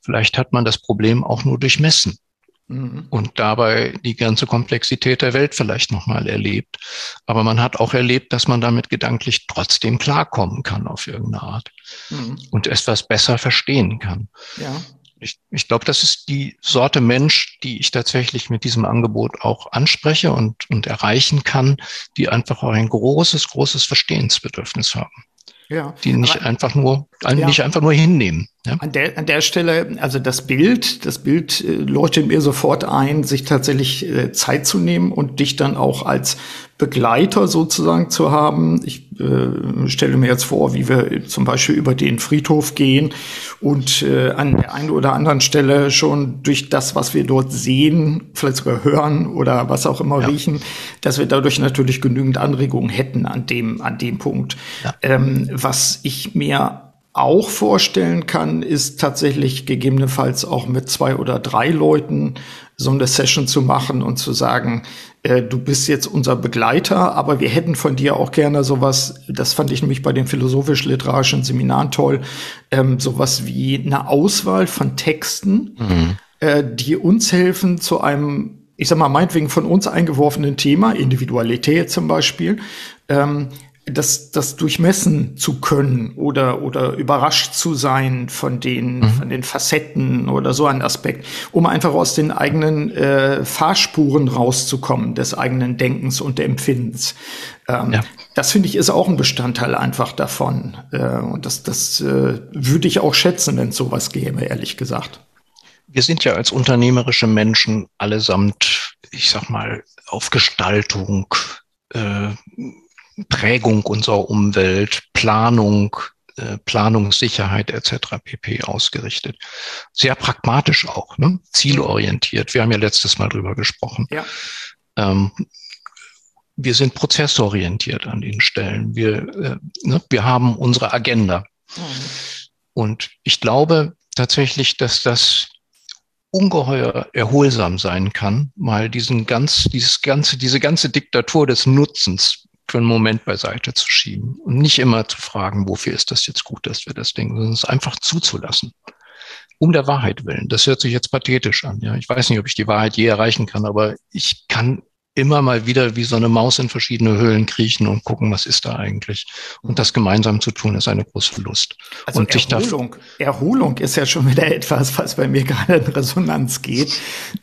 Vielleicht hat man das Problem auch nur durchmessen mhm. und dabei die ganze Komplexität der Welt vielleicht nochmal erlebt. Aber man hat auch erlebt, dass man damit gedanklich trotzdem klarkommen kann auf irgendeine Art mhm. und etwas besser verstehen kann. Ja ich, ich glaube, das ist die Sorte Mensch, die ich tatsächlich mit diesem Angebot auch anspreche und, und erreichen kann, die einfach auch ein großes, großes Verstehensbedürfnis haben. Ja, die nicht einfach nur, ja. nicht einfach nur hinnehmen. Ja? An, der, an der Stelle, also das Bild, das Bild äh, leuchtet mir sofort ein, sich tatsächlich äh, Zeit zu nehmen und dich dann auch als Begleiter sozusagen zu haben. Ich äh, stelle mir jetzt vor, wie wir zum Beispiel über den Friedhof gehen und äh, an der einen oder anderen Stelle schon durch das, was wir dort sehen, vielleicht sogar hören oder was auch immer ja. riechen, dass wir dadurch natürlich genügend Anregungen hätten an dem, an dem Punkt. Ja. Ähm, was ich mir auch vorstellen kann, ist tatsächlich gegebenenfalls auch mit zwei oder drei Leuten so eine Session zu machen und zu sagen, äh, du bist jetzt unser Begleiter, aber wir hätten von dir auch gerne sowas, das fand ich nämlich bei den philosophisch-literarischen Seminaren toll, ähm, sowas wie eine Auswahl von Texten, mhm. äh, die uns helfen zu einem ich sag mal, meinetwegen von uns eingeworfenen Thema, Individualität zum Beispiel, ähm, das, das durchmessen zu können oder, oder überrascht zu sein von den, mhm. von den Facetten oder so ein Aspekt, um einfach aus den eigenen äh, Fahrspuren rauszukommen, des eigenen Denkens und Empfindens. Ähm, ja. Das finde ich ist auch ein Bestandteil einfach davon. Äh, und das, das äh, würde ich auch schätzen, wenn es sowas gäbe, ehrlich gesagt. Wir sind ja als unternehmerische Menschen allesamt, ich sag mal, auf Gestaltung, äh, Prägung unserer Umwelt, Planung, äh, Planungssicherheit etc. pp. ausgerichtet. Sehr pragmatisch auch, ne? zielorientiert. Wir haben ja letztes Mal drüber gesprochen. Ja. Ähm, wir sind prozessorientiert an den Stellen. Wir, äh, ne? wir haben unsere Agenda. Mhm. Und ich glaube tatsächlich, dass das ungeheuer erholsam sein kann, mal diesen ganz, dieses ganze, diese ganze Diktatur des Nutzens für einen Moment beiseite zu schieben und nicht immer zu fragen, wofür ist das jetzt gut, dass wir das denken, sondern es einfach zuzulassen. Um der Wahrheit willen. Das hört sich jetzt pathetisch an. Ja, ich weiß nicht, ob ich die Wahrheit je erreichen kann, aber ich kann immer mal wieder wie so eine Maus in verschiedene Höhlen kriechen und gucken, was ist da eigentlich. Und das gemeinsam zu tun, ist eine große Lust. Also und Erholung, Erholung ist ja schon wieder etwas, was bei mir gerade in Resonanz geht.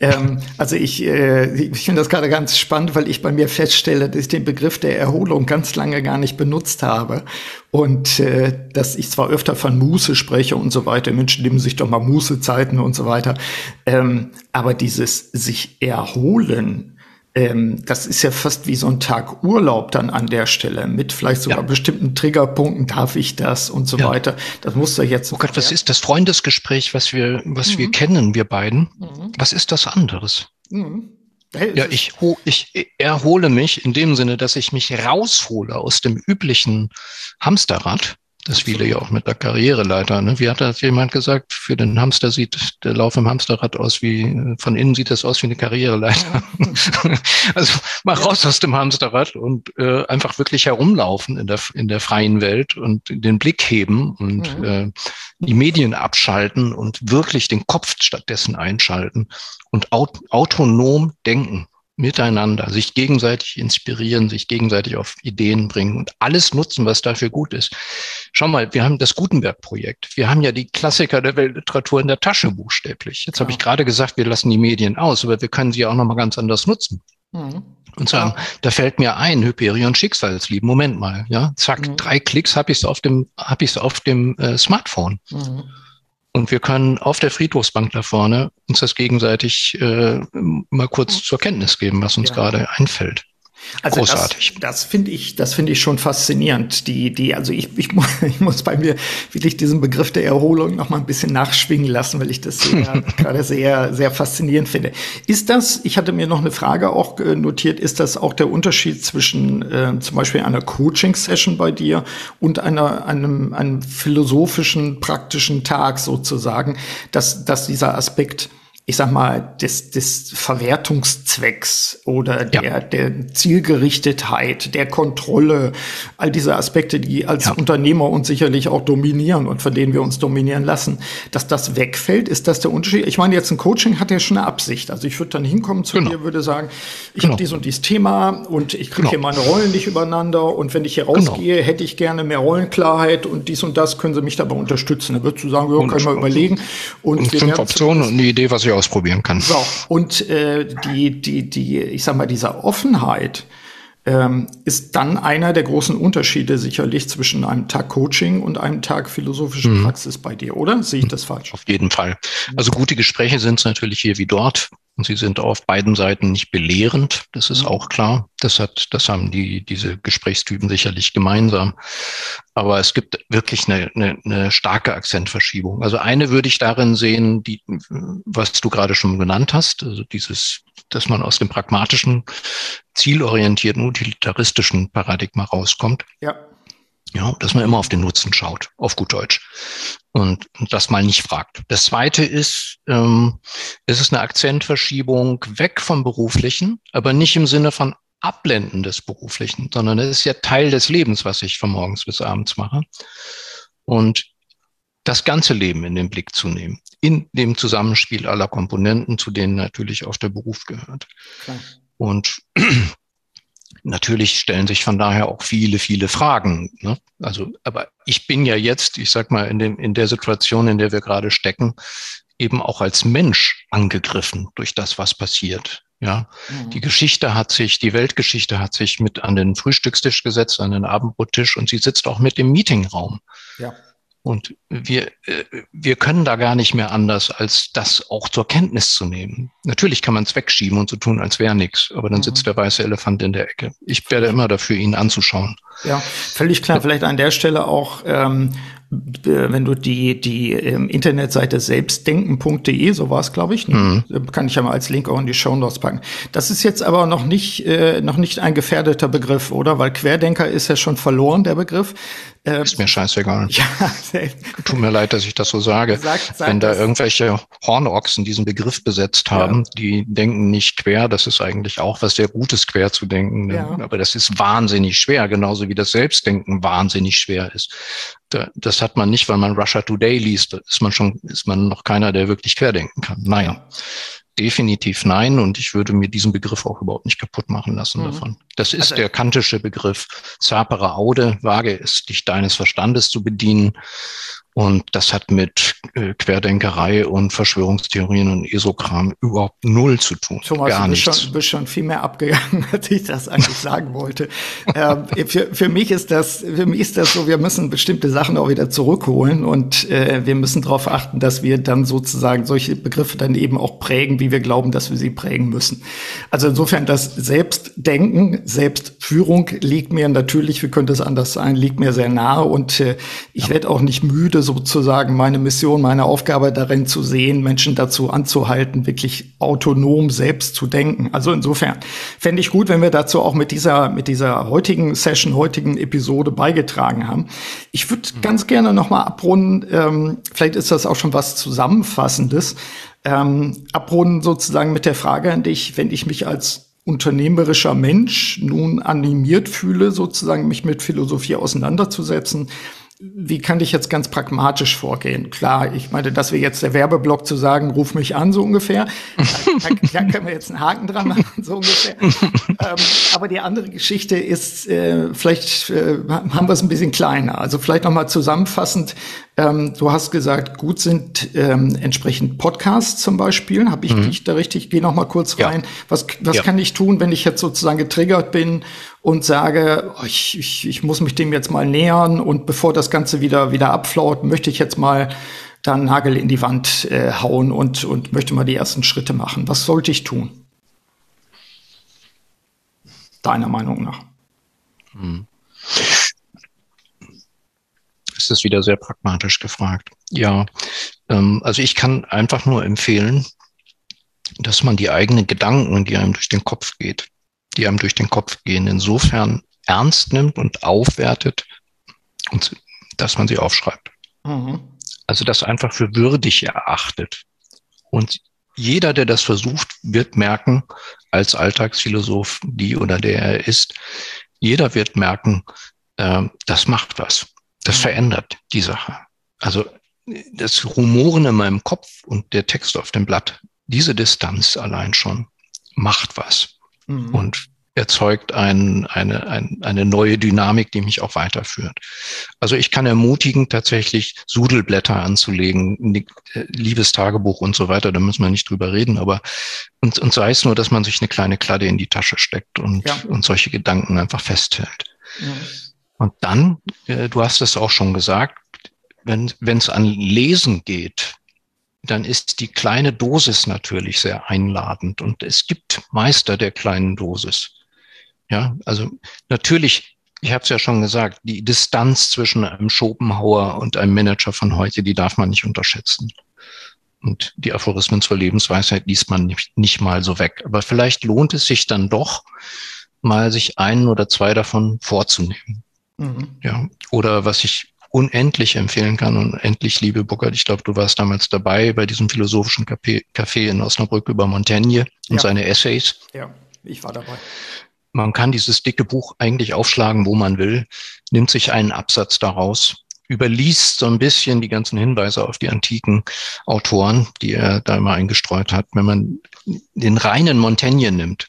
ähm, also ich, äh, ich finde das gerade ganz spannend, weil ich bei mir feststelle, dass ich den Begriff der Erholung ganz lange gar nicht benutzt habe. Und äh, dass ich zwar öfter von Muße spreche und so weiter, Menschen nehmen sich doch mal Mußezeiten und so weiter. Ähm, aber dieses sich erholen, ähm, das ist ja fast wie so ein Tag Urlaub dann an der Stelle mit vielleicht sogar ja. bestimmten Triggerpunkten darf ich das und so ja. weiter. Das muss da jetzt. Oh Gott, was ist das Freundesgespräch, was wir, was mhm. wir kennen, wir beiden? Mhm. Was ist das anderes? Mhm. Ja, ich, ich erhole mich in dem Sinne, dass ich mich raushole aus dem üblichen Hamsterrad das viele ja auch mit der Karriereleiter. Ne? Wie hat das jemand gesagt? Für den Hamster sieht der Lauf im Hamsterrad aus wie, von innen sieht das aus wie eine Karriereleiter. also mal raus aus dem Hamsterrad und äh, einfach wirklich herumlaufen in der, in der freien Welt und den Blick heben und mhm. äh, die Medien abschalten und wirklich den Kopf stattdessen einschalten und aut autonom denken miteinander, sich gegenseitig inspirieren, sich gegenseitig auf Ideen bringen und alles nutzen, was dafür gut ist. Schau mal, wir haben das Gutenberg-Projekt. Wir haben ja die Klassiker der Weltliteratur in der Tasche buchstäblich. Jetzt ja. habe ich gerade gesagt, wir lassen die Medien aus, aber wir können sie auch nochmal ganz anders nutzen. Mhm. Und sagen, ja. da fällt mir ein, Hyperion Schicksalslieb, Moment mal, ja, zack, mhm. drei Klicks habe ich es auf dem, habe ich es auf dem äh, Smartphone. Mhm. Und wir können auf der Friedhofsbank da vorne uns das gegenseitig äh, mal kurz zur Kenntnis geben, was uns ja. gerade einfällt. Also Großartig. Das, das finde ich, das finde ich schon faszinierend. Die, die, also ich, ich, ich muss bei mir wirklich diesen Begriff der Erholung noch mal ein bisschen nachschwingen lassen, weil ich das sehr, gerade sehr, sehr faszinierend finde. Ist das, ich hatte mir noch eine Frage auch notiert, ist das auch der Unterschied zwischen äh, zum Beispiel einer Coaching-Session bei dir und einer, einem, einem philosophischen, praktischen Tag sozusagen, dass, dass dieser Aspekt ich sag mal, des, des Verwertungszwecks oder der, ja. der Zielgerichtetheit, der Kontrolle, all diese Aspekte, die als ja. Unternehmer uns sicherlich auch dominieren und von denen wir uns dominieren lassen, dass das wegfällt, ist das der Unterschied? Ich meine, jetzt ein Coaching hat ja schon eine Absicht. Also ich würde dann hinkommen zu genau. dir, würde sagen, ich genau. habe dies und dies Thema und ich kriege genau. hier meine Rollen nicht übereinander und wenn ich hier genau. rausgehe, hätte ich gerne mehr Rollenklarheit und dies und das können Sie mich dabei unterstützen. Dann würdest du sagen, ja, können wir überlegen. Und, und fünf Optionen und eine Idee, was ich ausprobieren kann. So, und äh, die, die, die, ich sag mal, dieser Offenheit ähm, ist dann einer der großen Unterschiede sicherlich zwischen einem Tag Coaching und einem Tag philosophische mhm. Praxis bei dir, oder? Sehe ich das falsch? Auf jeden Fall. Also gute Gespräche sind es natürlich hier wie dort. Und sie sind auf beiden Seiten nicht belehrend, das ist mhm. auch klar. Das hat, das haben die, diese Gesprächstypen sicherlich gemeinsam. Aber es gibt wirklich eine, eine, eine starke Akzentverschiebung. Also eine würde ich darin sehen, die, was du gerade schon genannt hast, also dieses, dass man aus dem pragmatischen, zielorientierten, utilitaristischen Paradigma rauskommt. Ja Ja, dass man immer auf den Nutzen schaut, auf gut Deutsch. Und, und das mal nicht fragt. Das zweite ist, ähm, es ist eine Akzentverschiebung weg vom Beruflichen, aber nicht im Sinne von Abblenden des Beruflichen, sondern es ist ja Teil des Lebens, was ich von morgens bis abends mache. Und das ganze Leben in den Blick zu nehmen, in dem Zusammenspiel aller Komponenten, zu denen natürlich auch der Beruf gehört. Klar. Und natürlich stellen sich von daher auch viele, viele Fragen. Ne? Also, aber ich bin ja jetzt, ich sag mal, in, dem, in der Situation, in der wir gerade stecken, eben auch als Mensch angegriffen durch das, was passiert. Ja, mhm. die Geschichte hat sich, die Weltgeschichte hat sich mit an den Frühstückstisch gesetzt, an den Abendbrottisch und sie sitzt auch mit im Meetingraum. Ja. Und wir, äh, wir können da gar nicht mehr anders, als das auch zur Kenntnis zu nehmen. Natürlich kann man es wegschieben und so tun, als wäre nichts, aber dann mhm. sitzt der weiße Elefant in der Ecke. Ich werde immer dafür, ihn anzuschauen. Ja, völlig klar. Vielleicht an der Stelle auch ähm, wenn du die, die ähm, Internetseite selbstdenken.de, so war es, glaube ich, ne? mhm. Äh, kann ich ja mal als Link auch in die Show Notes packen. Das ist jetzt aber noch nicht, äh, noch nicht ein gefährdeter Begriff, oder? Weil Querdenker ist ja schon verloren, der Begriff. Äh, ist mir scheißegal. Ja, Tut mir leid, dass ich das so sage. Sag, sag wenn da irgendwelche Hornochsen diesen Begriff besetzt haben, ja. die denken nicht quer, das ist eigentlich auch was sehr Gutes, quer zu denken. Ne? Ja. Aber das ist wahnsinnig schwer, genauso wie das Selbstdenken wahnsinnig schwer ist das hat man nicht, weil man Russia Today liest. Da ist man schon, ist man noch keiner, der wirklich querdenken kann. Nein. Definitiv nein. Und ich würde mir diesen Begriff auch überhaupt nicht kaputt machen lassen mhm. davon. Das ist also, der kantische Begriff. Sapere aude, wage es, dich deines Verstandes zu bedienen. Und das hat mit äh, Querdenkerei und Verschwörungstheorien und Esokram überhaupt null zu tun. Thomas, Gar du bist nichts. schon, bist schon viel mehr abgegangen, als ich das eigentlich sagen wollte. ähm, für, für mich ist das, für mich ist das so, wir müssen bestimmte Sachen auch wieder zurückholen und äh, wir müssen darauf achten, dass wir dann sozusagen solche Begriffe dann eben auch prägen, wie wir glauben, dass wir sie prägen müssen. Also insofern das Selbstdenken, Selbstführung liegt mir natürlich, wie könnte es anders sein, liegt mir sehr nahe und äh, ich ja. werde auch nicht müde, sozusagen meine Mission, meine Aufgabe darin zu sehen, Menschen dazu anzuhalten, wirklich autonom selbst zu denken. Also insofern fände ich gut, wenn wir dazu auch mit dieser, mit dieser heutigen Session, heutigen Episode beigetragen haben. Ich würde mhm. ganz gerne nochmal abrunden, ähm, vielleicht ist das auch schon was Zusammenfassendes, ähm, abrunden sozusagen mit der Frage an dich, wenn ich mich als unternehmerischer Mensch nun animiert fühle, sozusagen mich mit Philosophie auseinanderzusetzen, wie kann ich jetzt ganz pragmatisch vorgehen? Klar, ich meine, dass wir jetzt der Werbeblock zu sagen, ruf mich an, so ungefähr. Da, da können wir jetzt einen Haken dran machen, so ungefähr. ähm, aber die andere Geschichte ist, äh, vielleicht äh, haben wir es ein bisschen kleiner. Also vielleicht nochmal zusammenfassend, ähm, du hast gesagt, gut sind ähm, entsprechend Podcasts zum Beispiel. Habe ich mhm. dich da richtig? Geh noch mal kurz rein. Ja. Was, was ja. kann ich tun, wenn ich jetzt sozusagen getriggert bin und sage, oh, ich, ich, ich muss mich dem jetzt mal nähern und bevor das Ganze wieder wieder abflaut, möchte ich jetzt mal da einen Nagel in die Wand äh, hauen und und möchte mal die ersten Schritte machen. Was sollte ich tun? Deiner Meinung nach? Mhm ist es wieder sehr pragmatisch gefragt. Ja, ähm, also ich kann einfach nur empfehlen, dass man die eigenen Gedanken, die einem durch den Kopf geht, die einem durch den Kopf gehen, insofern ernst nimmt und aufwertet und dass man sie aufschreibt. Mhm. Also das einfach für würdig erachtet. Und jeder, der das versucht, wird merken, als Alltagsphilosoph, die oder der er ist, jeder wird merken, äh, das macht was. Das verändert die Sache. Also das Rumoren in meinem Kopf und der Text auf dem Blatt, diese Distanz allein schon macht was mhm. und erzeugt ein, eine, ein, eine neue Dynamik, die mich auch weiterführt. Also ich kann ermutigen, tatsächlich Sudelblätter anzulegen, liebes Tagebuch und so weiter, da müssen wir nicht drüber reden, aber und, und sei es nur, dass man sich eine kleine Kladde in die Tasche steckt und, ja. und solche Gedanken einfach festhält. Mhm. Und dann, äh, du hast es auch schon gesagt, wenn es an Lesen geht, dann ist die kleine Dosis natürlich sehr einladend. Und es gibt Meister der kleinen Dosis. Ja, also natürlich, ich habe es ja schon gesagt, die Distanz zwischen einem Schopenhauer und einem Manager von heute, die darf man nicht unterschätzen. Und die Aphorismen zur Lebensweisheit liest man nicht, nicht mal so weg. Aber vielleicht lohnt es sich dann doch, mal sich einen oder zwei davon vorzunehmen. Mhm. Ja. Oder was ich unendlich empfehlen kann und endlich, liebe Burkhard, ich glaube, du warst damals dabei bei diesem philosophischen Café, in Osnabrück über Montaigne und ja. seine Essays. Ja, ich war dabei. Man kann dieses dicke Buch eigentlich aufschlagen, wo man will, nimmt sich einen Absatz daraus, überliest so ein bisschen die ganzen Hinweise auf die antiken Autoren, die er da immer eingestreut hat. Wenn man den reinen Montaigne nimmt,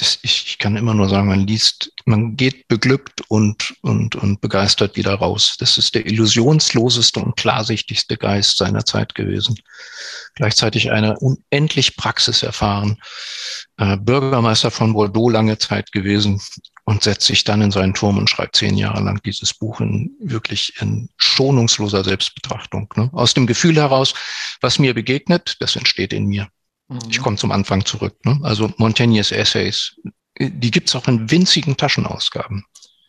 das, ich, kann immer nur sagen, man liest, man geht beglückt und, und, und begeistert wieder raus. Das ist der illusionsloseste und klarsichtigste Geist seiner Zeit gewesen. Gleichzeitig eine unendlich praxiserfahren, äh, Bürgermeister von Bordeaux lange Zeit gewesen und setzt sich dann in seinen Turm und schreibt zehn Jahre lang dieses Buch in wirklich in schonungsloser Selbstbetrachtung. Ne? Aus dem Gefühl heraus, was mir begegnet, das entsteht in mir. Ich mhm. komme zum Anfang zurück. Ne? Also Montaignes Essays, die gibt's auch in winzigen Taschenausgaben.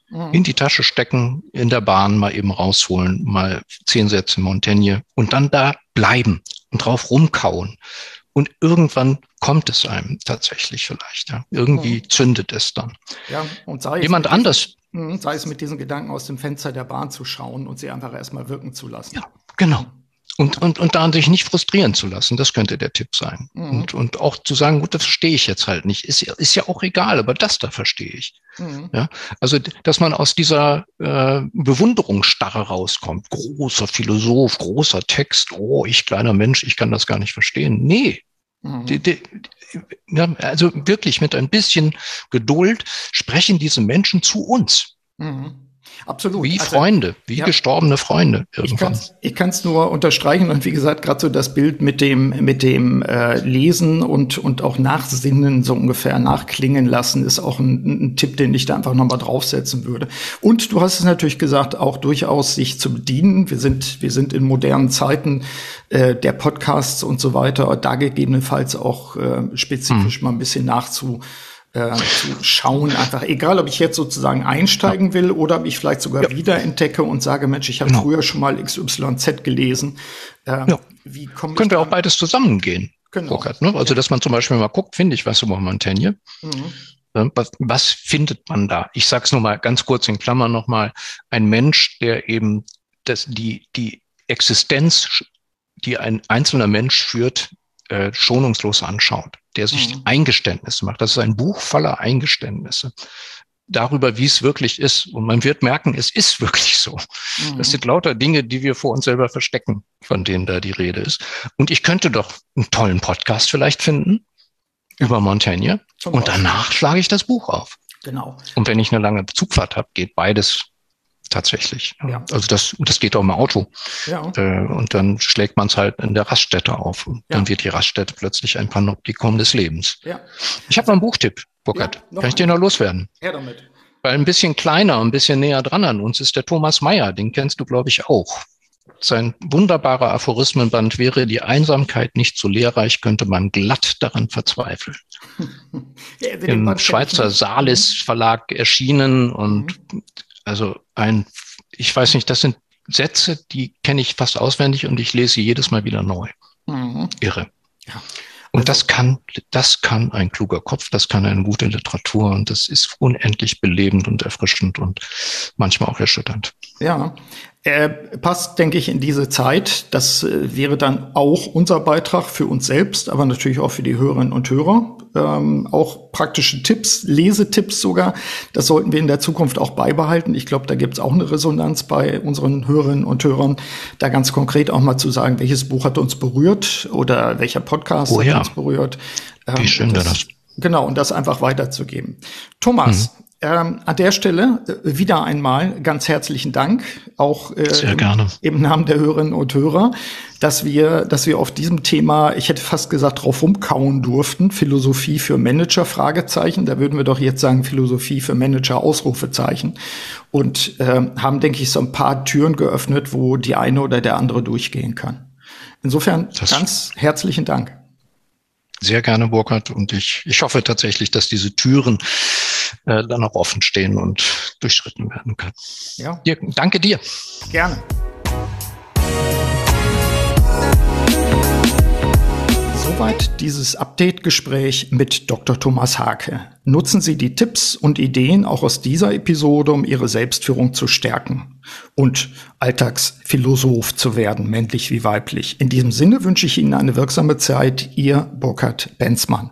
Mhm. In die Tasche stecken, in der Bahn mal eben rausholen, mal zehn Sätze Montaigne und dann da bleiben und drauf rumkauen. Und irgendwann kommt es einem tatsächlich vielleicht. Ja. Irgendwie mhm. zündet es dann. Ja, und sei Jemand anders. Diesen, sei es mit diesen Gedanken aus dem Fenster der Bahn zu schauen und sie einfach erstmal wirken zu lassen. Ja, genau. Und, und, und daran sich nicht frustrieren zu lassen, das könnte der Tipp sein. Mhm. Und, und auch zu sagen, gut, das verstehe ich jetzt halt nicht. Ist, ist ja auch egal, aber das da verstehe ich. Mhm. Ja, also, dass man aus dieser äh, Bewunderungsstarre rauskommt. Großer Philosoph, großer Text, oh, ich kleiner Mensch, ich kann das gar nicht verstehen. Nee. Mhm. Die, die, ja, also wirklich mit ein bisschen Geduld sprechen diese Menschen zu uns. Mhm. Absolut. Wie also, Freunde, wie ja, gestorbene Freunde. Irgendwann. Ich kann es nur unterstreichen und wie gesagt, gerade so das Bild mit dem, mit dem äh, Lesen und, und auch Nachsinnen so ungefähr nachklingen lassen, ist auch ein, ein Tipp, den ich da einfach nochmal draufsetzen würde. Und du hast es natürlich gesagt, auch durchaus sich zu bedienen. Wir sind, wir sind in modernen Zeiten äh, der Podcasts und so weiter, da gegebenenfalls auch äh, spezifisch hm. mal ein bisschen nachzu äh, zu schauen, einfach egal, ob ich jetzt sozusagen einsteigen will oder ob ich vielleicht sogar ja. wiederentdecke und sage, Mensch, ich habe genau. früher schon mal XYZ gelesen. Äh, ja. Wie komme Könnte auch beides zusammengehen. Genau. Burkhard, ne? Also, dass man zum Beispiel mal guckt, finde ich was über Montaigne. Mhm. Was, was findet man da? Ich sage es nur mal ganz kurz in Klammern nochmal. Ein Mensch, der eben das, die, die Existenz, die ein einzelner Mensch führt, äh, schonungslos anschaut, der sich mhm. Eingeständnisse macht. Das ist ein Buch voller Eingeständnisse darüber, wie es wirklich ist. Und man wird merken, es ist wirklich so. Mhm. Das sind lauter Dinge, die wir vor uns selber verstecken, von denen da die Rede ist. Und ich könnte doch einen tollen Podcast vielleicht finden über Montaigne. Und danach schlage ich das Buch auf. Genau. Und wenn ich eine lange Zugfahrt habe, geht beides tatsächlich. Ja. Also das, das geht auch im Auto. Ja. Äh, und dann schlägt man es halt in der Raststätte auf. Und ja. dann wird die Raststätte plötzlich ein Panoptikum des Lebens. Ja. Ich habe noch einen Buchtipp, Burkhard. Kann ich dir noch loswerden? Ja, damit. Weil ein bisschen kleiner, ein bisschen näher dran an uns ist der Thomas Mayer. Den kennst du, glaube ich, auch. Sein wunderbarer Aphorismenband wäre, die Einsamkeit nicht so lehrreich, könnte man glatt daran verzweifeln. Ja, Im Schweizer Salis Verlag erschienen und mhm. Also ein, ich weiß nicht, das sind Sätze, die kenne ich fast auswendig und ich lese sie jedes Mal wieder neu. Mhm. Irre. Ja. Und das kann, das kann ein kluger Kopf, das kann eine gute Literatur und das ist unendlich belebend und erfrischend und manchmal auch erschütternd. Ja, er passt, denke ich, in diese Zeit. Das äh, wäre dann auch unser Beitrag für uns selbst, aber natürlich auch für die Hörerinnen und Hörer. Ähm, auch praktische Tipps, Lesetipps sogar. Das sollten wir in der Zukunft auch beibehalten. Ich glaube, da gibt es auch eine Resonanz bei unseren Hörerinnen und Hörern, da ganz konkret auch mal zu sagen, welches Buch hat uns berührt oder welcher Podcast oh, ja. hat uns berührt. Ähm, Wie schön das, das. Genau, und das einfach weiterzugeben. Thomas, mhm. Ähm, an der Stelle äh, wieder einmal ganz herzlichen Dank, auch äh, gerne. im Namen der Hörerinnen und Hörer, dass wir, dass wir auf diesem Thema, ich hätte fast gesagt, drauf rumkauen durften. Philosophie für Manager, Fragezeichen. Da würden wir doch jetzt sagen, Philosophie für Manager, Ausrufezeichen. Und äh, haben, denke ich, so ein paar Türen geöffnet, wo die eine oder der andere durchgehen kann. Insofern das ganz herzlichen Dank. Sehr gerne, Burkhard. Und ich, ich hoffe tatsächlich, dass diese Türen äh, dann auch offen stehen und durchschritten werden kann. Ja. Dir, danke dir. Gerne. Soweit dieses Update-Gespräch mit Dr. Thomas Hake. Nutzen Sie die Tipps und Ideen auch aus dieser Episode, um Ihre Selbstführung zu stärken und Alltagsphilosoph zu werden, männlich wie weiblich. In diesem Sinne wünsche ich Ihnen eine wirksame Zeit. Ihr Burkhard Benzmann.